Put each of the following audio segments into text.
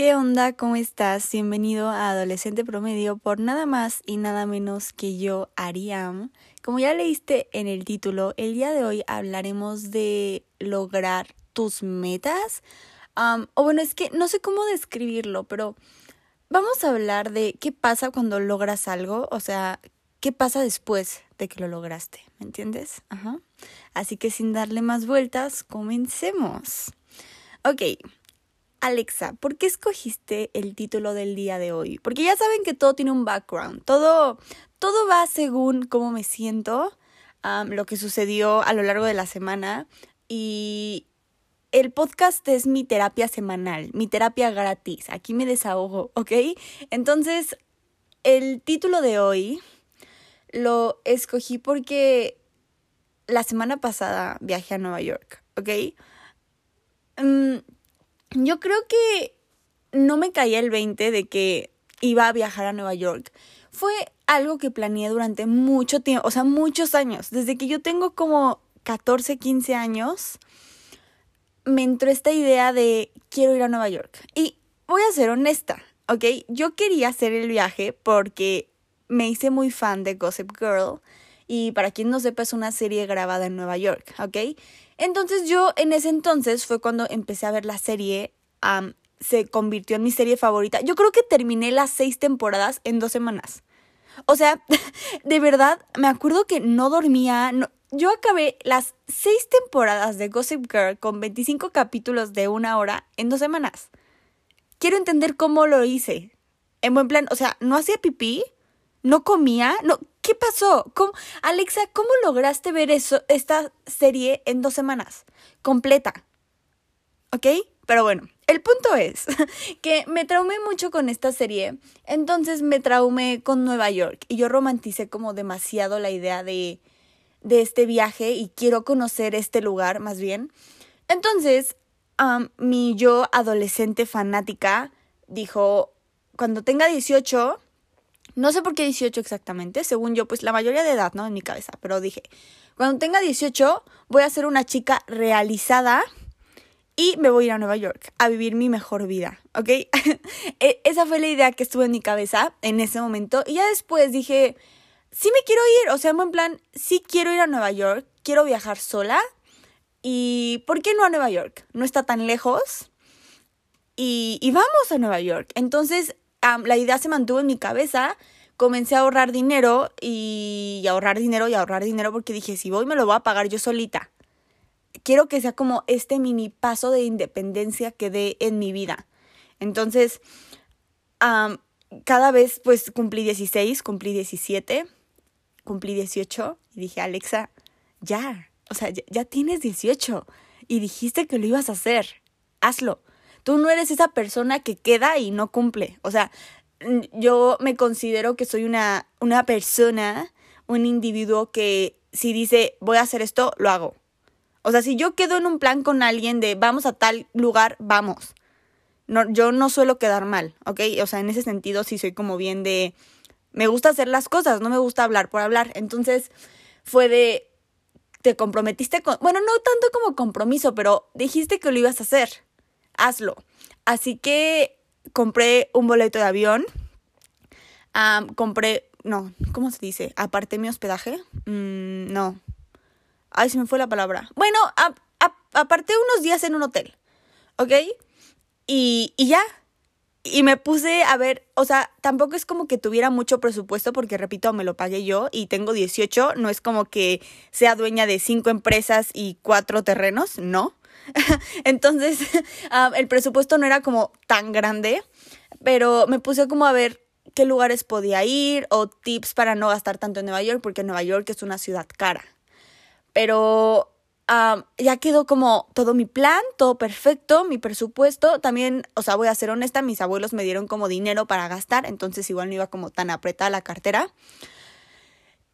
¿Qué onda? ¿Cómo estás? Bienvenido a Adolescente Promedio por nada más y nada menos que yo, Ariam. Como ya leíste en el título, el día de hoy hablaremos de lograr tus metas. o bueno, es que no sé cómo describirlo, pero vamos a hablar de qué pasa cuando logras algo, o sea, qué pasa después de que lo lograste, ¿me entiendes? Ajá. Así que sin darle más vueltas, comencemos. Ok, Alexa, ¿por qué escogiste el título del día de hoy? Porque ya saben que todo tiene un background, todo, todo va según cómo me siento, lo que sucedió a lo largo de la semana y el podcast es mi terapia semanal, mi terapia gratis, aquí me desahogo, ¿ok? Entonces, el título de hoy lo escogí porque la semana pasada viajé a Nueva York, ¿ok? Mm, yo creo que no me caía el 20 de que iba a viajar a Nueva York. Fue algo que planeé durante mucho tiempo, o sea, muchos años. Desde que yo tengo como 14, 15 años, me entró esta idea de quiero ir a Nueva York. Y voy a ser honesta, ¿ok? Yo quería hacer el viaje porque me hice muy fan de Gossip Girl. Y para quien no sepa, es una serie grabada en Nueva York, ¿ok? Entonces yo en ese entonces fue cuando empecé a ver la serie, se convirtió en mi serie favorita. Yo creo que terminé las seis temporadas en dos semanas. O sea, de verdad, me acuerdo que no dormía. yo acabé las seis temporadas de Gossip Girl con 25 capítulos de una hora en dos semanas. Quiero entender cómo lo hice. En buen plan, o sea, no hacía pipí, no comía, no, ¿Qué pasó? Alexa, ¿cómo lograste ver eso, esta serie en dos semanas? Completa. ¿Ok? Pero bueno, el punto es que me traumé mucho con esta serie, entonces me traumé con Nueva York y yo romanticé como demasiado la idea de, de este viaje y quiero conocer este lugar más bien. Entonces, mi yo adolescente fanática dijo, cuando tenga 18, no sé por qué 18 exactamente, según yo, pues la mayoría de edad, ¿no? En mi cabeza, pero dije, cuando tenga 18 voy a ser una chica realizada y me voy a ir a Nueva York a vivir mi mejor vida, ¿ok? E, esa fue la idea que estuvo en mi cabeza en ese momento y ya después dije, sí me quiero ir, o sea, en plan, sí quiero ir a Nueva York, quiero viajar sola y ¿por qué no a Nueva York? No está tan lejos. Y, y vamos a Nueva York. Entonces la idea se mantuvo en mi cabeza, comencé a ahorrar dinero y, ahorrar dinero y ahorrar dinero porque dije, si voy me lo voy a pagar yo solita. Quiero que sea como este mini paso de independencia que dé en mi vida. Entonces, cada vez pues cumplí 16, cumplí 17, cumplí 18 y dije, Alexa, ya, o sea, ya, ya tienes 18 y dijiste que lo ibas a hacer, hazlo. Tú no eres esa persona que queda y no cumple. O sea, yo me considero que soy una, una persona, un individuo que si dice voy a hacer esto, lo hago. O sea, si yo quedo en un plan con alguien de vamos a tal lugar, vamos. No, yo no suelo quedar mal, ¿ok? O sea, en ese sentido sí soy como bien de... Me gusta hacer las cosas, no me gusta hablar por hablar. Entonces fue de... Te comprometiste con... Bueno, no tanto como compromiso, pero dijiste que lo ibas a hacer hazlo. Así que compré un boleto de avión, compré, no, ¿cómo se dice? Aparté mi hospedaje. Mm, no. Ay, se me fue la palabra. Bueno, aparté unos días en un hotel, ¿ok? Y, y ya. Y me puse a ver, o sea, tampoco es como que tuviera mucho presupuesto porque, repito, me lo pagué yo y tengo 18, no es como que sea dueña de cinco empresas y cuatro terrenos, no. Entonces, ah, el presupuesto no era como tan grande, pero me puse como a ver qué lugares podía ir o tips para no gastar tanto en Nueva York, porque Nueva York es una ciudad cara. Pero ah, ya quedó como todo mi plan, todo perfecto, mi presupuesto. También, o sea, voy a ser honesta, mis abuelos me dieron como dinero para gastar, entonces igual no iba como tan apretada la cartera.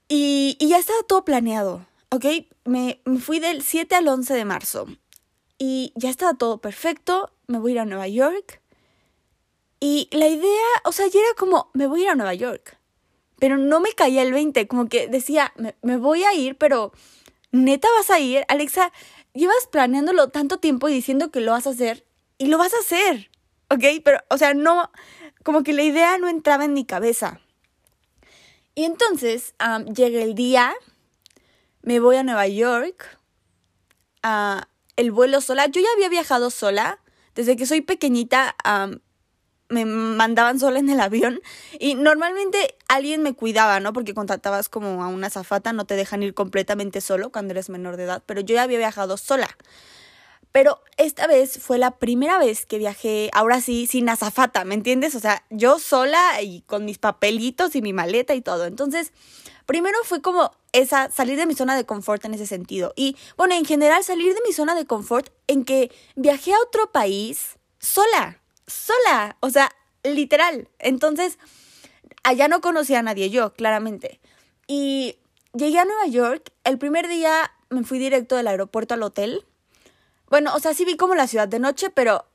Y, ya estaba todo planeado, ¿ok? Me, me fui del 7 al 11 de marzo y ya estaba todo perfecto, me voy a ir a Nueva York. Y la idea, o sea, ya era como, me voy a ir a Nueva York. Pero no me caía el 20, como que decía, me, voy a ir, pero neta vas a ir. Alexa, llevas planeándolo tanto tiempo y diciendo que lo vas a hacer y lo vas a hacer. ¿ok? Pero, o sea, no, como que la idea no entraba en mi cabeza. Y entonces llega el día, me voy a Nueva York, a el vuelo sola. Yo ya había viajado sola, desde que soy pequeñita me mandaban sola en el avión y normalmente alguien me cuidaba, ¿no? Porque contratabas como a una zafata, no te dejan ir completamente solo cuando eres menor de edad, pero yo ya había viajado sola. Pero esta vez fue la primera vez que viajé, ahora sí, sin azafata, ¿me entiendes? O sea, yo sola y con mis papelitos y mi maleta y todo. Entonces, primero fue como esa, salir de mi zona de confort en ese sentido. Y bueno, en general, salir de mi zona de confort en que viajé a otro país sola, sola, o sea, literal. Entonces, allá no conocía a nadie yo, claramente. Y llegué a Nueva York, el primer día me fui directo del aeropuerto al hotel bueno, o sea, sí vi como la ciudad de noche, pero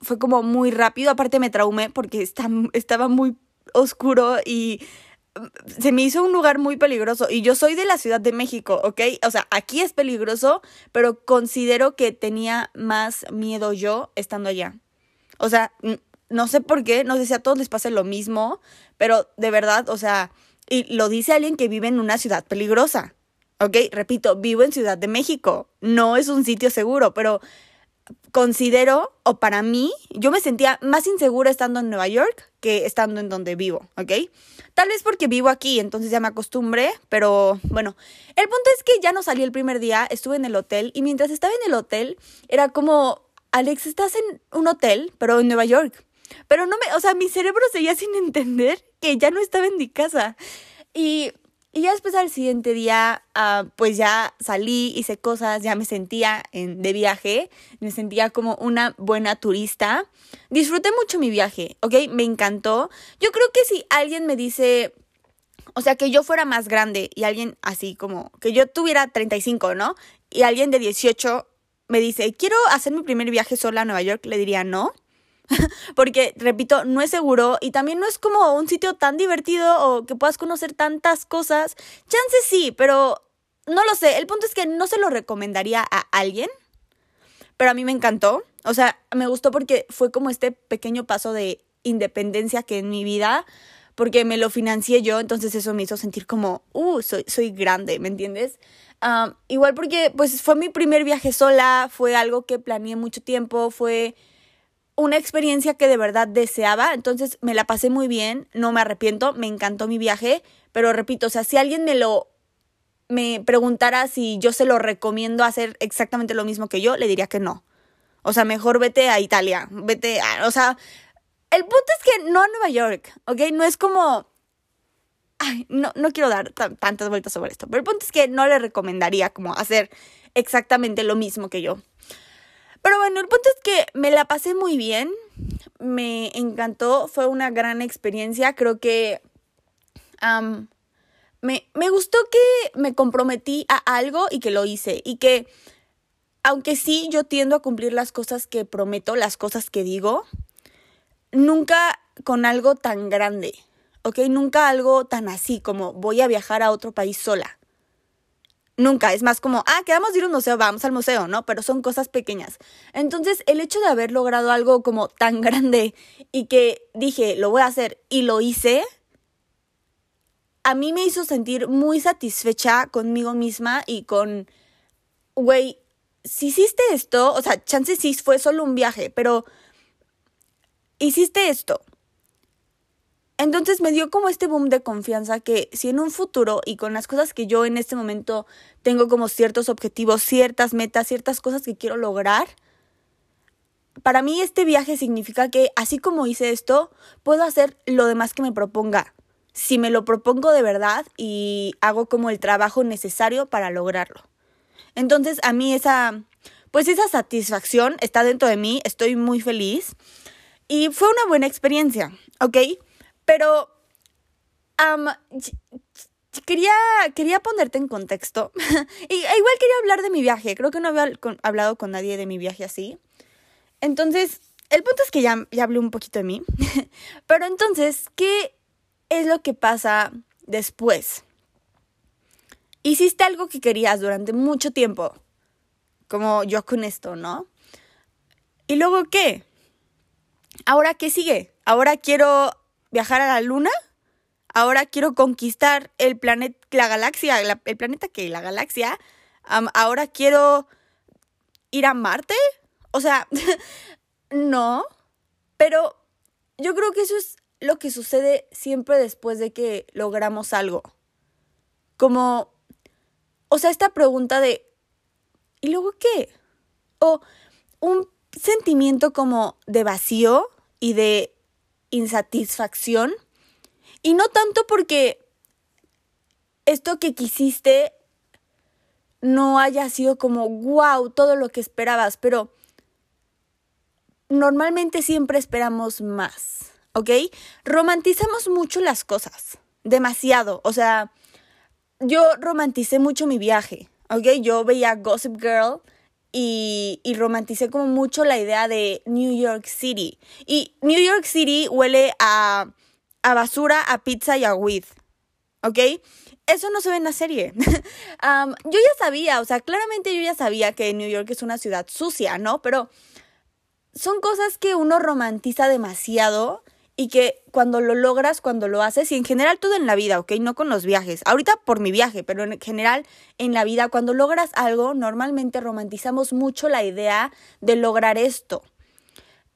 fue como muy rápido. Aparte me traumé porque está, estaba muy oscuro y mm, se me hizo un lugar muy peligroso. Y yo soy de la Ciudad de México, ¿ok? O sea, aquí es peligroso, pero considero que tenía más miedo yo estando allá. O sea, no sé por qué, no sé si a todos les pasa lo mismo, pero de verdad, o sea, y lo dice alguien que vive en una ciudad peligrosa. ¿Ok? Repito, vivo en Ciudad de México, no es un sitio seguro, pero considero, o para mí, yo me sentía más insegura estando en Nueva York que estando en donde vivo, ¿ok? Tal vez porque vivo aquí, entonces ya me acostumbré, pero bueno, el punto es que ya no salí el primer día, estuve en el hotel y mientras estaba en el hotel era como, Alex, estás en un hotel, pero en Nueva York. Pero no me, o sea, mi cerebro seguía sin entender que ya no estaba en mi casa. Y y ya después al siguiente día, ah, pues ya salí, hice cosas, ya me sentía en, de viaje, me sentía como una buena turista. Disfruté mucho mi viaje, ¿ok? Me encantó. Yo creo que si alguien me dice, o sea, que yo fuera más grande y alguien así como, que yo tuviera 35, ¿no? Y alguien de 18 me dice, quiero hacer mi primer viaje sola a Nueva York, le diría no. Porque, repito, no es seguro y también no es como un sitio tan divertido o que puedas conocer tantas cosas. Chances sí, pero no lo sé. El punto es que no se lo recomendaría a alguien, pero a mí me encantó. O sea, me gustó porque fue como este pequeño paso de independencia que en mi vida, porque me lo financié yo, entonces eso me hizo sentir como, uh, soy, soy grande, ¿me entiendes? Igual porque pues fue mi primer viaje sola, fue algo que planeé mucho tiempo, fue una experiencia que de verdad deseaba, entonces me la pasé muy bien, no me arrepiento, me encantó mi viaje, pero repito, o sea, si alguien me lo me preguntara si yo se lo recomiendo hacer exactamente lo mismo que yo, le diría que no. O sea, mejor vete a Italia, vete a, o sea, el punto es que no a Nueva York, ¿ok? No es como Ay, no, no quiero dar tantas vueltas sobre esto, pero el punto es que no le recomendaría como hacer exactamente lo mismo que yo. Pero bueno, el punto es que me la pasé muy bien, me encantó, fue una gran experiencia, creo que me, me gustó que me comprometí a algo y que lo hice y que aunque sí yo tiendo a cumplir las cosas que prometo, las cosas que digo, nunca con algo tan grande, ¿ok? Nunca algo tan así como voy a viajar a otro país sola. Nunca, es más como, ah, quedamos de ir a un museo, vamos al museo, ¿no? Pero son cosas pequeñas. Entonces, el hecho de haber logrado algo como tan grande y que dije, lo voy a hacer y lo hice, a mí me hizo sentir muy satisfecha conmigo misma y con, güey, si hiciste esto, o sea, chance sí fue solo un viaje, pero hiciste esto, entonces me dio como este boom de confianza que si en un futuro y con las cosas que yo en este momento tengo como ciertos objetivos, ciertas metas, ciertas cosas que quiero lograr, para mí este viaje significa que así como hice esto, puedo hacer lo demás que me proponga. Si me lo propongo de verdad y hago como el trabajo necesario para lograrlo. Entonces a mí esa, pues esa satisfacción está dentro de mí, estoy muy feliz y fue una buena experiencia, ¿ok? Pero quería, quería ponerte en contexto. y e igual quería hablar de mi viaje. Creo que no había hablado con nadie de mi viaje así. Entonces, el punto es que ya, ya hablé un poquito de mí. Pero entonces, ¿qué es lo que pasa después? Hiciste algo que querías durante mucho tiempo. Como yo con esto, ¿no? ¿Y luego qué? ¿ahora qué sigue? ¿Ahora quiero viajar a la luna? ¿Ahora quiero conquistar el planeta, la galaxia, el planeta que, la galaxia? ¿Ahora quiero ir a Marte? O sea, no, pero yo creo que eso es lo que sucede siempre después de que logramos algo. Como, o sea, esta pregunta de, ¿y luego qué? O un sentimiento como de vacío y de insatisfacción. Y no tanto porque esto que quisiste no haya sido como, wow, todo lo que esperabas, pero normalmente siempre esperamos más, ¿ok? Romantizamos mucho las cosas, demasiado, o sea, yo romanticé mucho mi viaje, ¿ok? Yo veía Gossip Girl y, y, romanticé como mucho la idea de New York City. Y New York City huele a, a basura, a pizza y a weed, ¿ok? Eso no se ve en la serie. yo ya sabía, o sea, claramente yo ya sabía que New York es una ciudad sucia, ¿no? Pero son cosas que uno romantiza demasiado y que cuando lo logras, cuando lo haces, y en general todo en la vida, ¿ok? No con los viajes. Ahorita por mi viaje, pero en general en la vida, cuando logras algo, normalmente romantizamos mucho la idea de lograr esto.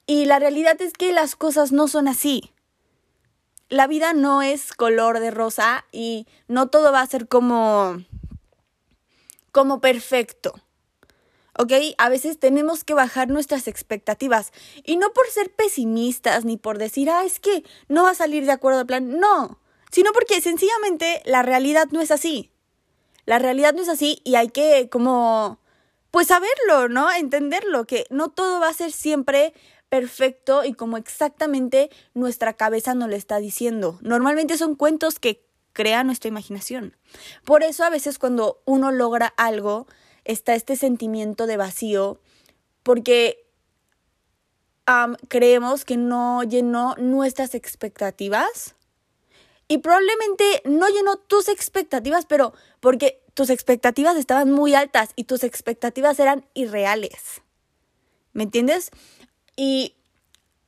Y la realidad es que las cosas no son así. La vida no es color de rosa y no todo va a ser como como perfecto. ¿Ok? A veces tenemos que bajar nuestras expectativas y no por ser pesimistas ni por decir, ah, es que no va a salir de acuerdo al plan, no, sino porque sencillamente la realidad no es así. La realidad no es así y hay que como, pues saberlo, ¿no? Entenderlo, que no todo va a ser siempre perfecto y como exactamente nuestra cabeza nos lo está diciendo. Normalmente son cuentos que crea nuestra imaginación. Por eso a veces cuando uno logra algo, está este sentimiento de vacío porque creemos que no llenó nuestras expectativas y probablemente no llenó tus expectativas, pero porque tus expectativas estaban muy altas y tus expectativas eran irreales. ¿Me entiendes? Y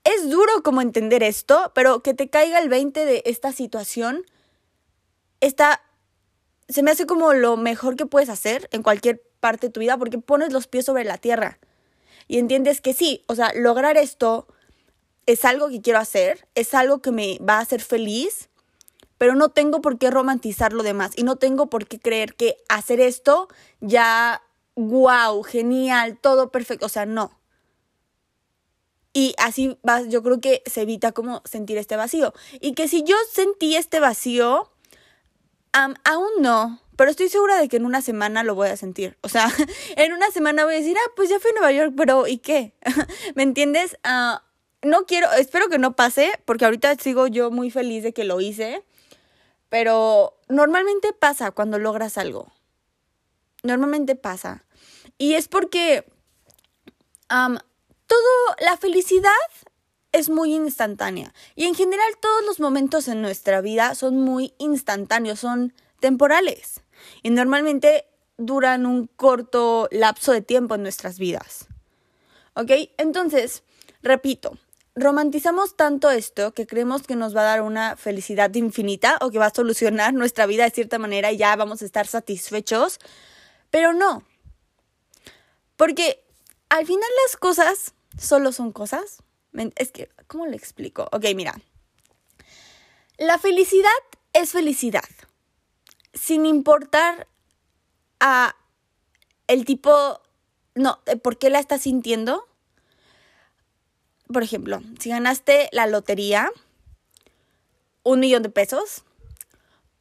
es duro como entender esto, pero que te caiga el 20 de esta situación está se me hace como lo mejor que puedes hacer en cualquier parte de tu vida porque pones los pies sobre la tierra y entiendes que sí, o sea, lograr esto es algo que quiero hacer, es algo que me va a hacer feliz, pero no tengo por qué romantizar lo demás y no tengo por qué creer que hacer esto ya, wow, genial, todo perfecto, o sea, no. Y así vas, yo creo que se evita como sentir este vacío. Y que si yo sentí este vacío, aún no, pero estoy segura de que en una semana lo voy a sentir. O sea, en una semana voy a decir, ah, pues ya fui a Nueva York, pero ¿y qué? ¿Me entiendes? Ah, no quiero, espero que no pase, porque ahorita sigo yo muy feliz de que lo hice, pero normalmente pasa cuando logras algo. Normalmente pasa. Y es porque todo, la felicidad es muy instantánea. Y en general todos los momentos en nuestra vida son muy instantáneos, son temporales y normalmente duran un corto lapso de tiempo en nuestras vidas. ¿Ok? Entonces, repito, romantizamos tanto esto que creemos que nos va a dar una felicidad infinita o que va a solucionar nuestra vida de cierta manera y ya vamos a estar satisfechos, pero no. Porque al final las cosas solo son cosas. Es que, ¿cómo le explico? Ok, mira. La felicidad es felicidad sin importar a el tipo, no, eh, ¿por qué la estás sintiendo? Por ejemplo, si ganaste la lotería, un millón de pesos,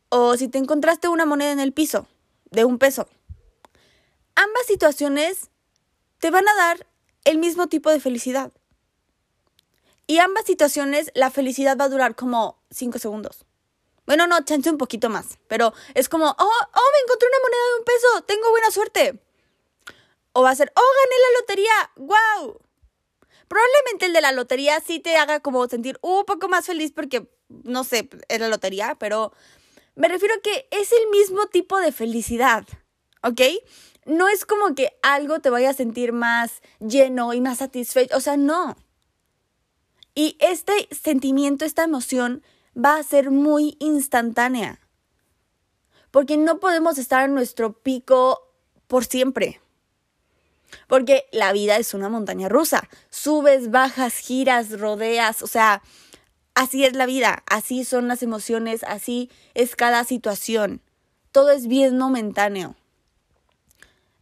o si te encontraste una moneda en el piso de un peso, ambas situaciones te van a dar el mismo tipo de felicidad. Y ambas situaciones la felicidad va a durar como cinco segundos. Bueno, no, chance un poquito más. Pero es como, oh, oh, me encontré una moneda de un peso, tengo buena suerte. O va a ser, oh, gané la lotería, wow. Probablemente el de la lotería sí te haga como sentir un poco más feliz porque, no sé, es la lotería, pero me refiero a que es el mismo tipo de felicidad, ¿ok? No es como que algo te vaya a sentir más lleno y más satisfecho, o sea, no. Y este sentimiento, esta emoción va a ser muy instantánea. Porque no podemos estar en nuestro pico por siempre. Porque la vida es una montaña rusa. Subes, bajas, giras, rodeas. O sea, así es la vida. Así son las emociones. Así es cada situación. Todo es bien momentáneo.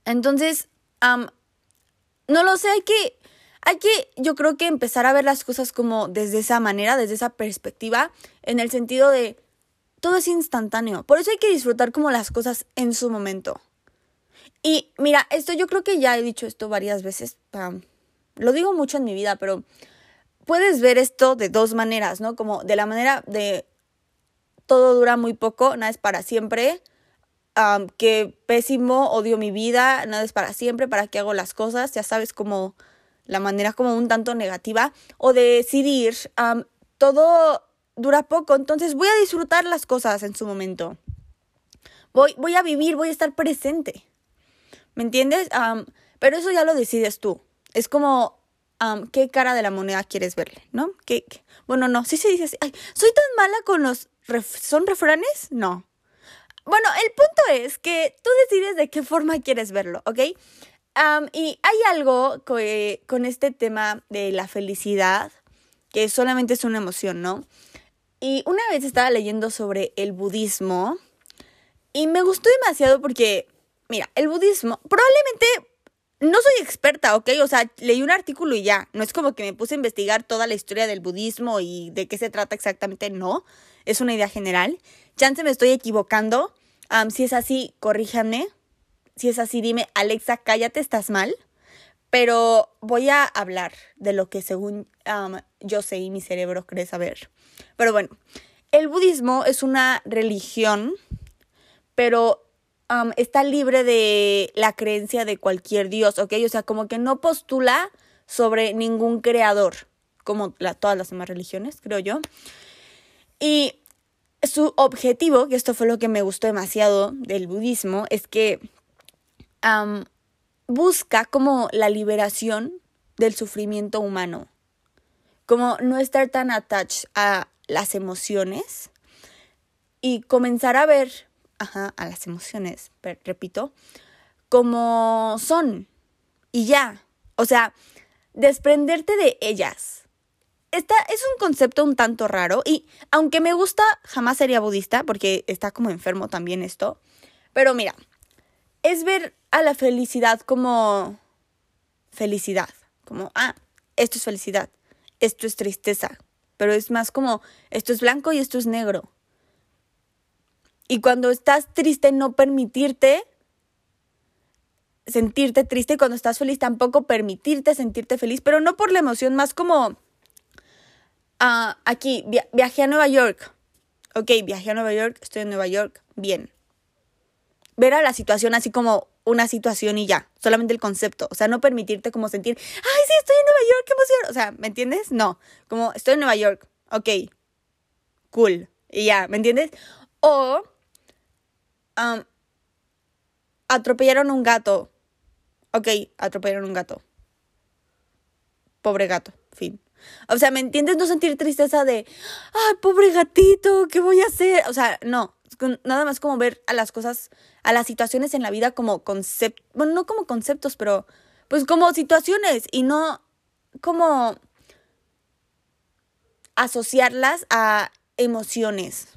Entonces, no lo sé, hay que, hay que, yo creo que empezar a ver las cosas como desde esa manera, desde esa perspectiva, en el sentido de todo es instantáneo. Por eso hay que disfrutar como las cosas en su momento. Y mira, esto yo creo que ya he dicho esto varias veces. lo digo mucho en mi vida, pero puedes ver esto de dos maneras, ¿no? Como de la manera de todo dura muy poco, nada es para siempre. que pésimo, odio mi vida, nada es para siempre, para qué hago las cosas, ya sabes, como la manera como un tanto negativa, o de decidir, todo dura poco, entonces voy a disfrutar las cosas en su momento. Voy, voy a vivir, voy a estar presente. ¿Me entiendes? pero eso ya lo decides tú. Es como qué cara de la moneda quieres verle, ¿no? ¿Qué, Bueno, no, sí se dice así. Ay, ¿Soy tan mala con los... ¿Son refranes? No. Bueno, el punto es que tú decides de qué forma quieres verlo, ¿ok? Y hay algo con este tema de la felicidad, que solamente es una emoción, ¿no? Y una vez estaba leyendo sobre el budismo y me gustó demasiado porque, mira, el budismo probablemente no soy experta, ¿ok? O sea, leí un artículo y ya. No es como que me puse a investigar toda la historia del budismo y de qué se trata exactamente, no. Es una idea general. Chance me estoy equivocando. si es así, corríjanme. Si es así, dime, Alexa, cállate, estás mal. Pero voy a hablar de lo que según yo sé y mi cerebro cree saber. Pero bueno, el budismo es una religión, pero está libre de la creencia de cualquier dios, ¿ok? O sea, como que no postula sobre ningún creador, como todas las demás religiones, creo yo. Y su objetivo, que esto fue lo que me gustó demasiado del budismo, es que busca como la liberación del sufrimiento humano, como no estar tan attached a las emociones y comenzar a ver, ajá, a las emociones, repito, como son y ya, o sea, desprenderte de ellas. Esta es un concepto un tanto raro y aunque me gusta, jamás sería budista porque está como enfermo también esto. Pero mira, es ver a la felicidad como felicidad, como, ah, esto es felicidad, esto es tristeza, pero es más como, esto es blanco y esto es negro. Y cuando estás triste, no permitirte sentirte triste y cuando estás feliz tampoco permitirte sentirte feliz, pero no por la emoción, más como ah, aquí, viajé a Nueva York. Ok, viajé a Nueva York, estoy en Nueva York, bien. Ver a la situación así como una situación y ya, solamente el concepto, o sea, no permitirte como sentir, ay, sí, estoy en Nueva York, qué emoción, o sea, ¿me entiendes? No, como estoy en Nueva York, ok, cool, y ya, ¿me entiendes? O atropellaron un gato, ok, atropellaron un gato, pobre gato, fin. O sea, ¿me entiendes? No sentir tristeza de, ay, pobre gatito, ¿qué voy a hacer? O sea, no, nada más como ver a las cosas, a las situaciones en la vida como conceptos, bueno, no como conceptos, pero pues como situaciones y no como asociarlas a emociones,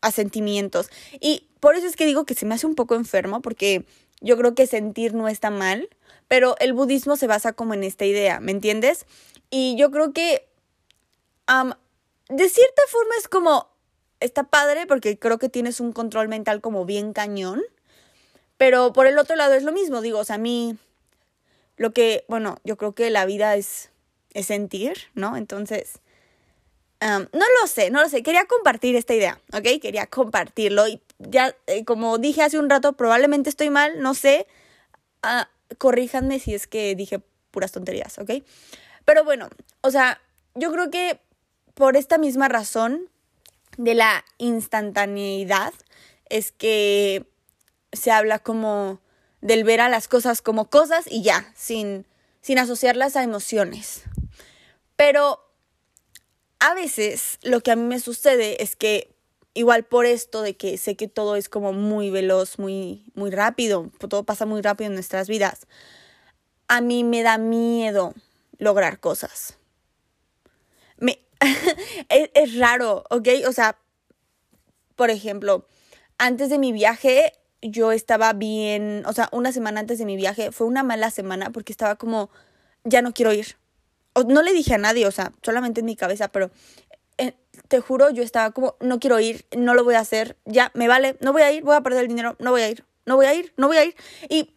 a sentimientos. Y por eso es que digo que se me hace un poco enfermo, porque yo creo que sentir no está mal, pero el budismo se basa como en esta idea, ¿me entiendes? Y yo creo que de cierta forma es como está padre porque creo que tienes un control mental como bien cañón. Pero por el otro lado es lo mismo, digo, o sea, a mí lo que, bueno, yo creo que la vida es, es sentir, ¿no? Entonces, no lo sé, no lo sé, quería compartir esta idea, ¿ok? Quería compartirlo y ya, eh, como dije hace un rato, probablemente estoy mal, no sé, uh, corríjanme si es que dije puras tonterías, ¿ok? Pero bueno, o sea, yo creo que por esta misma razón de la instantaneidad es que se habla como del ver a las cosas como cosas y ya, sin, sin asociarlas a emociones. Pero a veces lo que a mí me sucede es que igual por esto de que sé que todo es como muy veloz, muy, muy rápido, todo pasa muy rápido en nuestras vidas, a mí me da miedo lograr cosas. Me, es, es raro, ¿ok? O sea, por ejemplo, antes de mi viaje yo estaba bien, o sea, una semana antes de mi viaje fue una mala semana porque estaba como, ya no quiero ir. No le dije a nadie, o sea, solamente en mi cabeza, pero eh, te juro, yo estaba como, no quiero ir, no lo voy a hacer, ya, me vale, no voy a ir, voy a perder el dinero, no voy a ir, no voy a ir, no voy a ir. Y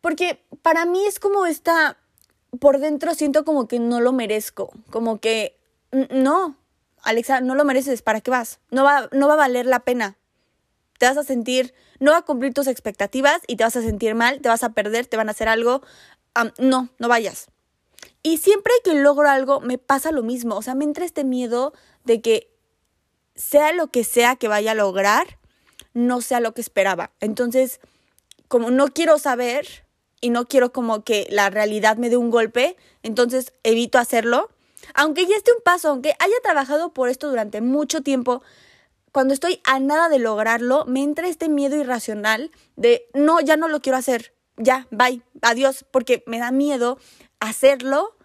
porque para mí es como esta, por dentro siento como que no lo merezco, como que, no, Alexa, no lo mereces, ¿para qué vas? No va, no va a valer la pena. Te vas a sentir, no va a cumplir tus expectativas y te vas a sentir mal, te vas a perder, te van a hacer algo. no, no vayas. Y siempre que logro algo me pasa lo mismo, o sea, me entra este miedo de que sea lo que sea que vaya a lograr, no sea lo que esperaba. Entonces, como no quiero saber y no quiero como que la realidad me dé un golpe, entonces evito hacerlo aunque ya esté un paso, aunque haya trabajado por esto durante mucho tiempo, cuando estoy a nada de lograrlo, me entra este miedo irracional de no, ya no lo quiero hacer, ya, bye, adiós, porque me da miedo hacerlo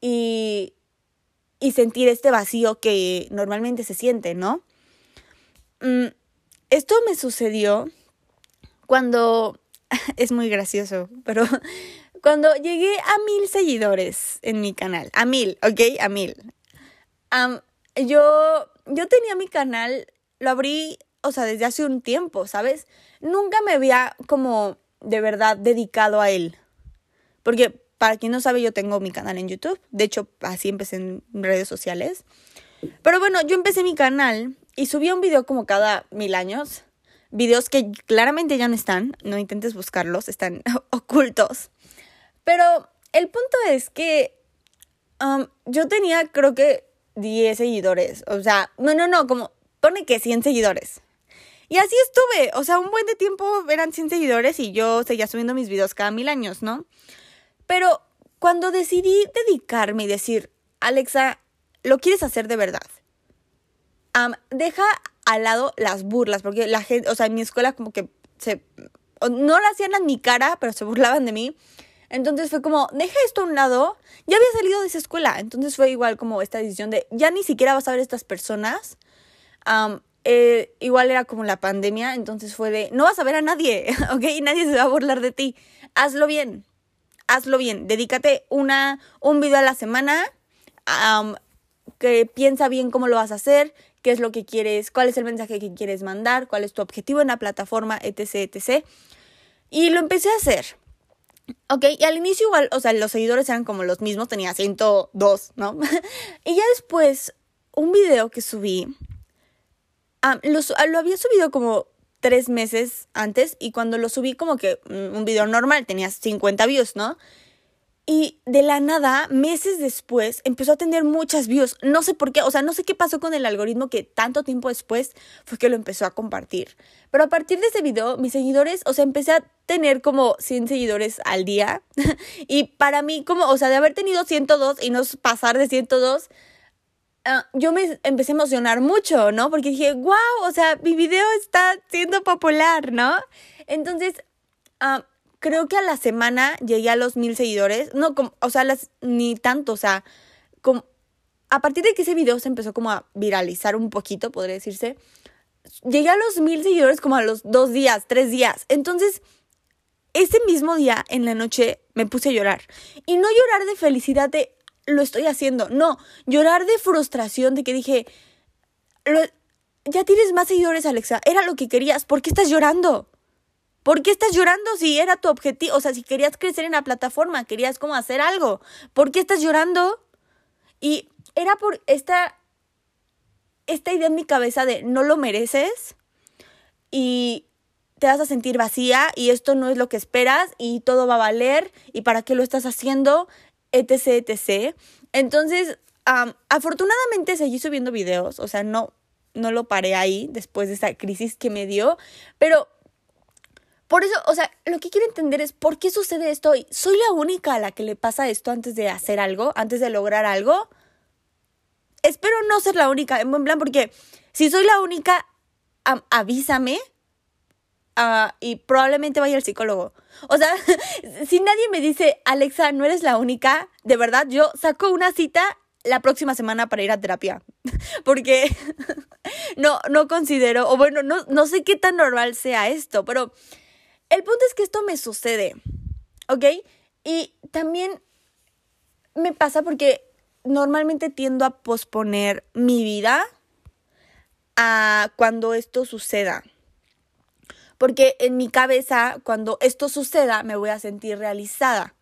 y, y sentir este vacío que normalmente se siente, ¿no? Mm, esto me sucedió cuando es muy gracioso, pero cuando llegué a mil seguidores en mi canal, a mil, ¿ok? A mil. yo, yo tenía mi canal, lo abrí, o sea, desde hace un tiempo, ¿sabes? Nunca me había como de verdad dedicado a él. Porque para quien no sabe, yo tengo mi canal en YouTube. De hecho, así empecé en redes sociales. Pero bueno, yo empecé mi canal y subía un video como cada mil años. Videos que claramente ya no están, no intentes buscarlos, están ocultos. Pero el punto es que um, yo tenía creo que 10 seguidores. O sea, no, no, no, como pone que 100 seguidores. Y así estuve. O sea, un buen de tiempo eran 100 seguidores y yo seguía subiendo mis videos cada mil años, ¿no? Pero cuando decidí dedicarme y decir, Alexa, lo quieres hacer de verdad. Um, deja al lado las burlas, porque la gente, o sea, en mi escuela como que se, no lo hacían en mi cara, pero se burlaban de mí. Entonces fue como, deja esto a un lado. Ya había salido de esa escuela. Entonces fue igual como esta decisión de, ya ni siquiera vas a ver estas personas. Eh, igual era como la pandemia. Entonces fue de, no vas a ver a nadie, ¿ok? Nadie se va a burlar de ti. Hazlo bien. Hazlo bien. Dedícate una, un video a la semana. que piensa bien cómo lo vas a hacer, qué es lo que quieres, cuál es el mensaje que quieres mandar, cuál es tu objetivo en la plataforma, etc, etc. Y lo empecé a hacer. Ok, y al inicio igual, o sea, los seguidores eran como los mismos, tenía 102, ¿no? y ya después, un video que subí, lo había subido como tres meses antes y cuando lo subí como que mm, un video normal tenía 50 views, ¿no? Y de la nada, meses después, empezó a tener muchas views. No sé por qué, o sea, no sé qué pasó con el algoritmo que tanto tiempo después fue que lo empezó a compartir. Pero a partir de ese video, mis seguidores, o sea, empecé a tener como 100 seguidores al día. y para mí, como, o sea, de haber tenido 102 y no pasar de 102, ah, yo me empecé a emocionar mucho, ¿no? Porque dije, wow, o sea, mi video está siendo popular, ¿no? Entonces, uh, creo que a la semana llegué a los mil seguidores. No, como, o sea, las, ni tanto, o sea, como, a partir de que ese video se empezó como a viralizar un poquito, podría decirse, llegué a los mil seguidores como a los dos días, tres días. Entonces, ese mismo día, en la noche, me puse a llorar. Y no llorar de felicidad de lo estoy haciendo, no, llorar de frustración de que dije, ya tienes más seguidores, Alexa, era lo que querías, ¿por qué estás llorando? ¿Por qué estás llorando si era tu objetivo? O sea, si querías crecer en la plataforma, querías como hacer algo. ¿Por qué estás llorando? Y era por esta, esta idea en mi cabeza de no lo mereces y te vas a sentir vacía y esto no es lo que esperas y todo va a valer y para qué lo estás haciendo, etc, etc. Entonces, afortunadamente seguí subiendo videos, o sea, no, no lo paré ahí después de esa crisis que me dio, pero por eso, o sea, lo que quiero entender es por qué sucede esto. ¿Soy la única a la que le pasa esto antes de hacer algo, antes de lograr algo? espero no ser la única, en buen plan, porque si soy la única, avísame ah, y probablemente vaya al psicólogo. O sea, si nadie me dice, Alexa, no eres la única, de verdad, yo saco una cita la próxima semana para ir a terapia. Porque no, no considero, o bueno, no, no sé qué tan normal sea esto, pero el punto es que esto me sucede, ¿ok? Y también me pasa porque normalmente tiendo a posponer mi vida a cuando esto suceda. Porque en mi cabeza, cuando esto suceda, me voy a sentir realizada.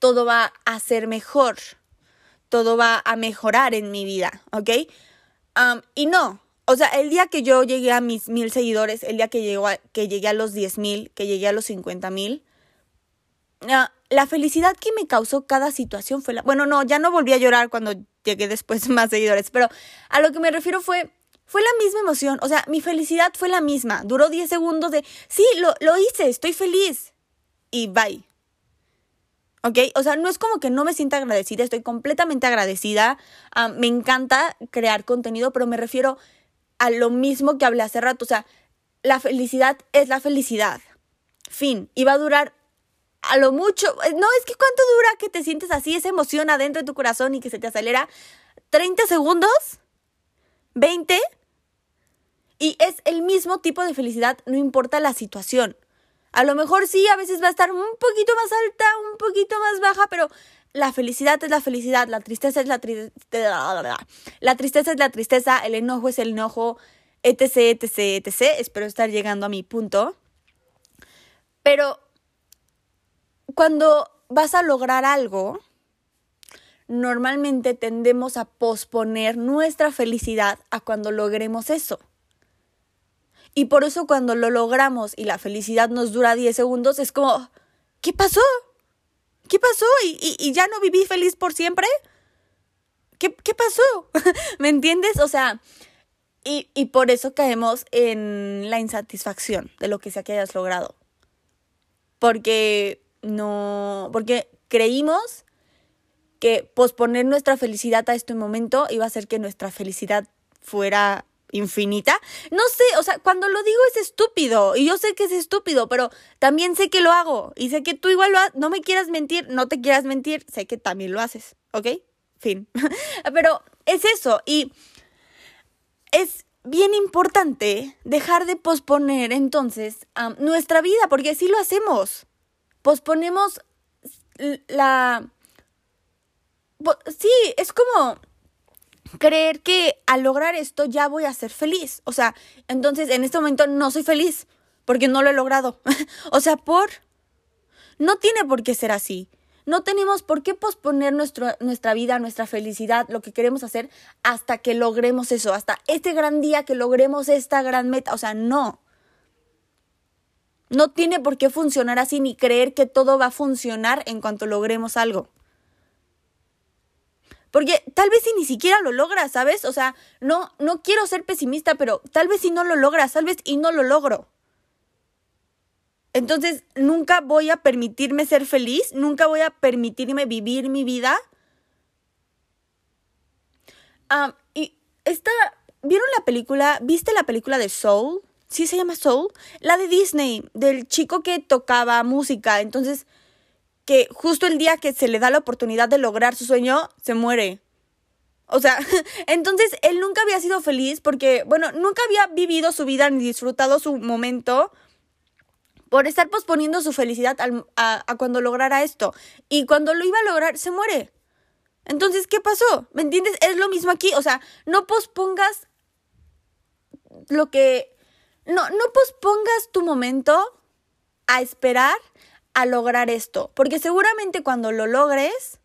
Todo va a ser mejor. Todo va a mejorar en mi vida, ¿ok? y no, o sea, el día que yo llegué a mis mil seguidores, el día que, llegó que llegué a los diez mil, que llegué a los cincuenta mil, ah, la felicidad que me causó cada situación fue la... Bueno, no, ya no volví a llorar cuando llegué después más seguidores, pero a lo que me refiero fue... Fue la misma emoción, o sea, mi felicidad fue la misma. Duró 10 segundos de, sí, lo, lo hice, estoy feliz. Y bye. ¿Ok? O sea, no es como que no me sienta agradecida, estoy completamente agradecida. Ah, me encanta crear contenido, pero me refiero a lo mismo que hablé hace rato. O sea, la felicidad es la felicidad. Fin. Y va a durar a lo mucho. No, es que cuánto dura que te sientes así, esa emoción adentro de tu corazón y que se te acelera. ¿30 segundos? ¿20? Y es el mismo tipo de felicidad, no importa la situación. A lo mejor sí, a veces va a estar un poquito más alta, un poquito más baja, pero la felicidad es la felicidad, la tristeza es la tristeza, la tristeza es la tristeza, el enojo es el enojo, etc, etc, etc. Espero estar llegando a mi punto. Pero cuando vas a lograr algo, normalmente tendemos a posponer nuestra felicidad a cuando logremos eso. Y por eso cuando lo logramos y la felicidad nos dura 10 segundos, es como, ¿qué pasó? ¿Qué pasó? ¿Y, ya no viví feliz por siempre? ¿Qué, qué pasó? ¿Me entiendes? O sea, y, y por eso caemos en la insatisfacción de lo que sea que hayas logrado. Porque no, porque creímos que posponer nuestra felicidad a este momento iba a hacer que nuestra felicidad fuera infinita. No sé, o sea, cuando lo digo es estúpido y yo sé que es estúpido, pero también sé que lo hago y sé que tú igual lo haces. No me quieras mentir, no te quieras mentir, sé que también lo haces, ¿ok? Fin. pero es eso y es bien importante dejar de posponer entonces nuestra vida, porque sí lo hacemos. Posponemos la... Sí, es como creer que al lograr esto ya voy a ser feliz. O sea, entonces en este momento no soy feliz porque no lo he logrado. o sea, por... No tiene por qué ser así. No tenemos por qué posponer nuestra vida, nuestra felicidad, lo que queremos hacer hasta que logremos eso, hasta este gran día que logremos esta gran meta. O sea, no. No tiene por qué funcionar así ni creer que todo va a funcionar en cuanto logremos algo. Porque tal vez si ni siquiera lo logras, ¿sabes? O sea, no, no quiero ser pesimista, pero tal vez si no lo logras, tal vez y no lo logro. Entonces, nunca voy a permitirme ser feliz, nunca voy a permitirme vivir mi vida. Ah, y esta, ¿vieron la película? ¿Viste la película de Soul? Sí, se llama Soul. La de Disney, del chico que tocaba música. Entonces, que justo el día que se le da la oportunidad de lograr su sueño, se muere. O sea, entonces él nunca había sido feliz porque, bueno, nunca había vivido su vida ni disfrutado su momento por estar posponiendo su felicidad a, a cuando lograra esto. Y cuando lo iba a lograr, se muere. Entonces, ¿qué pasó? ¿Me entiendes? Es lo mismo aquí. O sea, no pospongas lo que... No, no pospongas tu momento a esperar a lograr esto, porque seguramente cuando lo logres,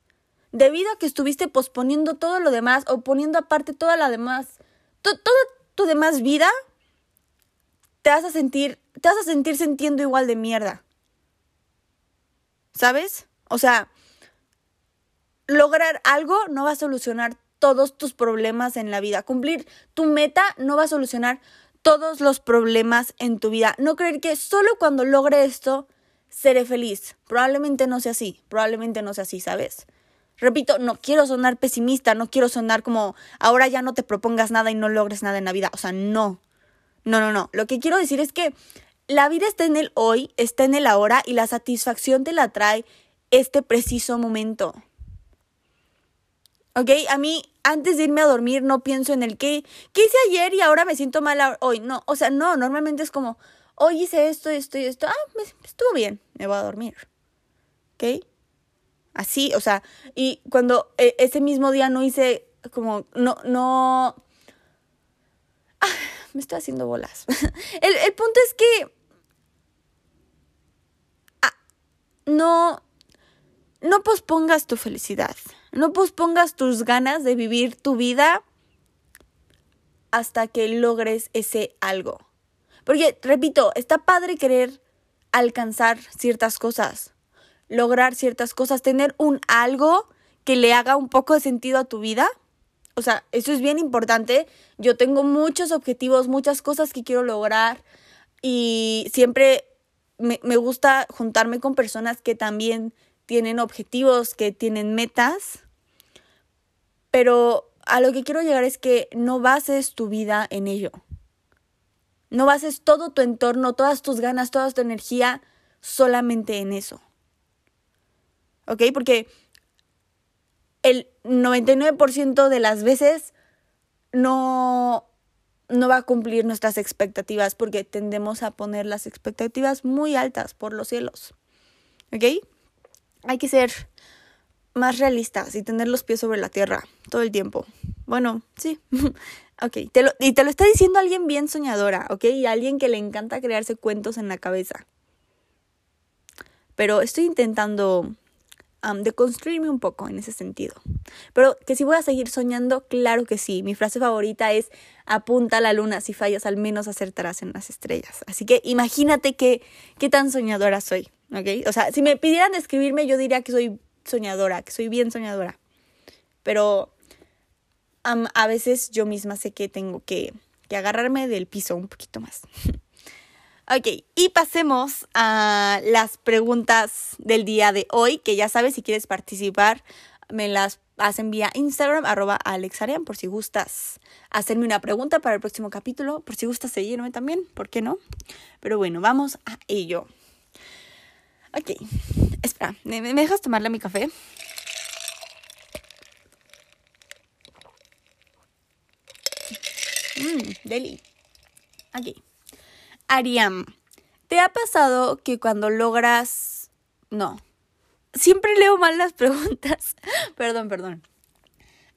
debido a que estuviste posponiendo todo lo demás o poniendo aparte toda la demás, toda tu demás vida, te vas a sentir, te vas a sentir sintiendo igual de mierda. ¿Sabes? O sea, lograr algo no va a solucionar todos tus problemas en la vida. Cumplir tu meta no va a solucionar todos los problemas en tu vida. No creer que solo cuando logre esto seré feliz. Probablemente no sea así, probablemente no sea así, ¿sabes? Repito, no quiero sonar pesimista, no quiero sonar como ahora ya no te propongas nada y no logres nada en la vida. O sea, no. No, no, no. Lo que quiero decir es que la vida está en el hoy, está en el ahora y la satisfacción te la trae este preciso momento. ¿Ok? A mí, antes de irme a dormir, no pienso en el qué, qué hice ayer y ahora me siento mal hoy. No, o sea, no, normalmente es como, hoy hice esto, esto y esto. Ah, me, estuvo bien, me voy a dormir. ¿Ok? Así, o sea, y cuando e, ese mismo día no hice como, no, no... Ah, me estoy haciendo bolas. el, el punto es que... Ah, no, no pospongas tu felicidad. No pospongas tus ganas de vivir tu vida hasta que logres ese algo. Porque, repito, está padre querer alcanzar ciertas cosas, lograr ciertas cosas, tener un algo que le haga un poco de sentido a tu vida. O sea, eso es bien importante. Yo tengo muchos objetivos, muchas cosas que quiero lograr y siempre me, me gusta juntarme con personas que también tienen objetivos, que tienen metas, pero a lo que quiero llegar es que no bases tu vida en ello. No bases todo tu entorno, todas tus ganas, toda tu energía solamente en eso. ¿Ok? Porque el 99% de las veces no, no va a cumplir nuestras expectativas porque tendemos a poner las expectativas muy altas por los cielos. ¿Ok? hay que ser más realistas y tener los pies sobre la tierra todo el tiempo. Bueno, sí. ok, y te lo está diciendo alguien bien soñadora, ¿ok? Y alguien que le encanta crearse cuentos en la cabeza. Pero estoy intentando um, deconstruirme un poco en ese sentido. Pero que si voy a seguir soñando, claro que sí. Mi frase favorita es apunta a la luna, si fallas al menos acertarás en las estrellas. Así que imagínate qué tan soñadora soy. ¿ok? O sea, si me pidieran describirme, yo diría que soy soñadora, que soy bien soñadora. Pero a veces yo misma sé que tengo que, que agarrarme del piso un poquito más. ok, y pasemos a las preguntas del día de hoy, que ya sabes, si quieres participar, me las hacen vía Instagram, arroba alexarian, por si gustas hacerme una pregunta para el próximo capítulo, por si gustas seguirme también, ¿por qué no? Pero bueno, vamos a ello. Ok, espera, ¿me, dejas tomarle mi café? Mmm, deli. Ok. Ariam, ¿te ha pasado que cuando logras... No. Siempre leo mal las preguntas. perdón, perdón.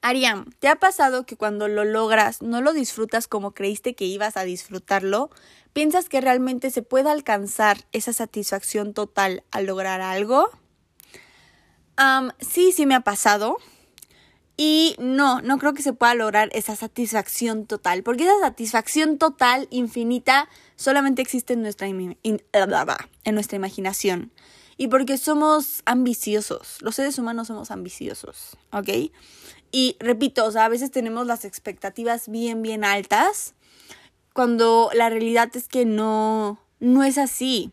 Ariam, ¿te ha pasado que cuando lo logras no lo disfrutas como creíste que ibas a disfrutarlo? ¿Piensas que realmente se puede alcanzar esa satisfacción total al lograr algo? sí, sí me ha pasado. Y no, no creo que se pueda lograr esa satisfacción total, porque esa satisfacción total, infinita, solamente existe en nuestra, en nuestra imaginación. Y porque somos ambiciosos, los seres humanos somos ambiciosos, ¿ok? Y repito, o sea, a veces tenemos las expectativas bien, bien altas cuando la realidad es que no, no es así.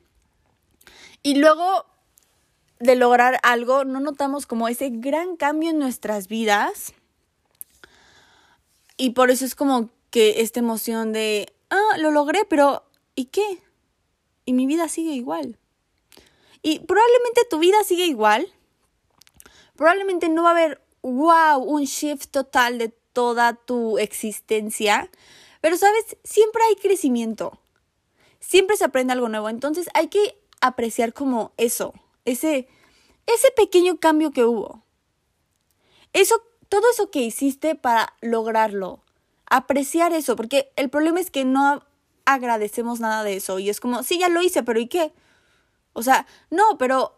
Y luego de lograr algo, no notamos como ese gran cambio en nuestras vidas. Y por eso es como que esta emoción de, ah, lo logré, pero ¿y qué? Y mi vida sigue igual. Y probablemente tu vida sigue igual. Probablemente no va a haber, wow, un shift total de toda tu existencia. Pero, ¿sabes? Siempre hay crecimiento. Siempre se aprende algo nuevo. Entonces hay que apreciar como eso, ese, ese pequeño cambio que hubo. Eso, todo eso que hiciste para lograrlo. Apreciar eso, porque el problema es que no agradecemos nada de eso. Y es como, sí, ya lo hice, pero ¿y qué? O sea, no, pero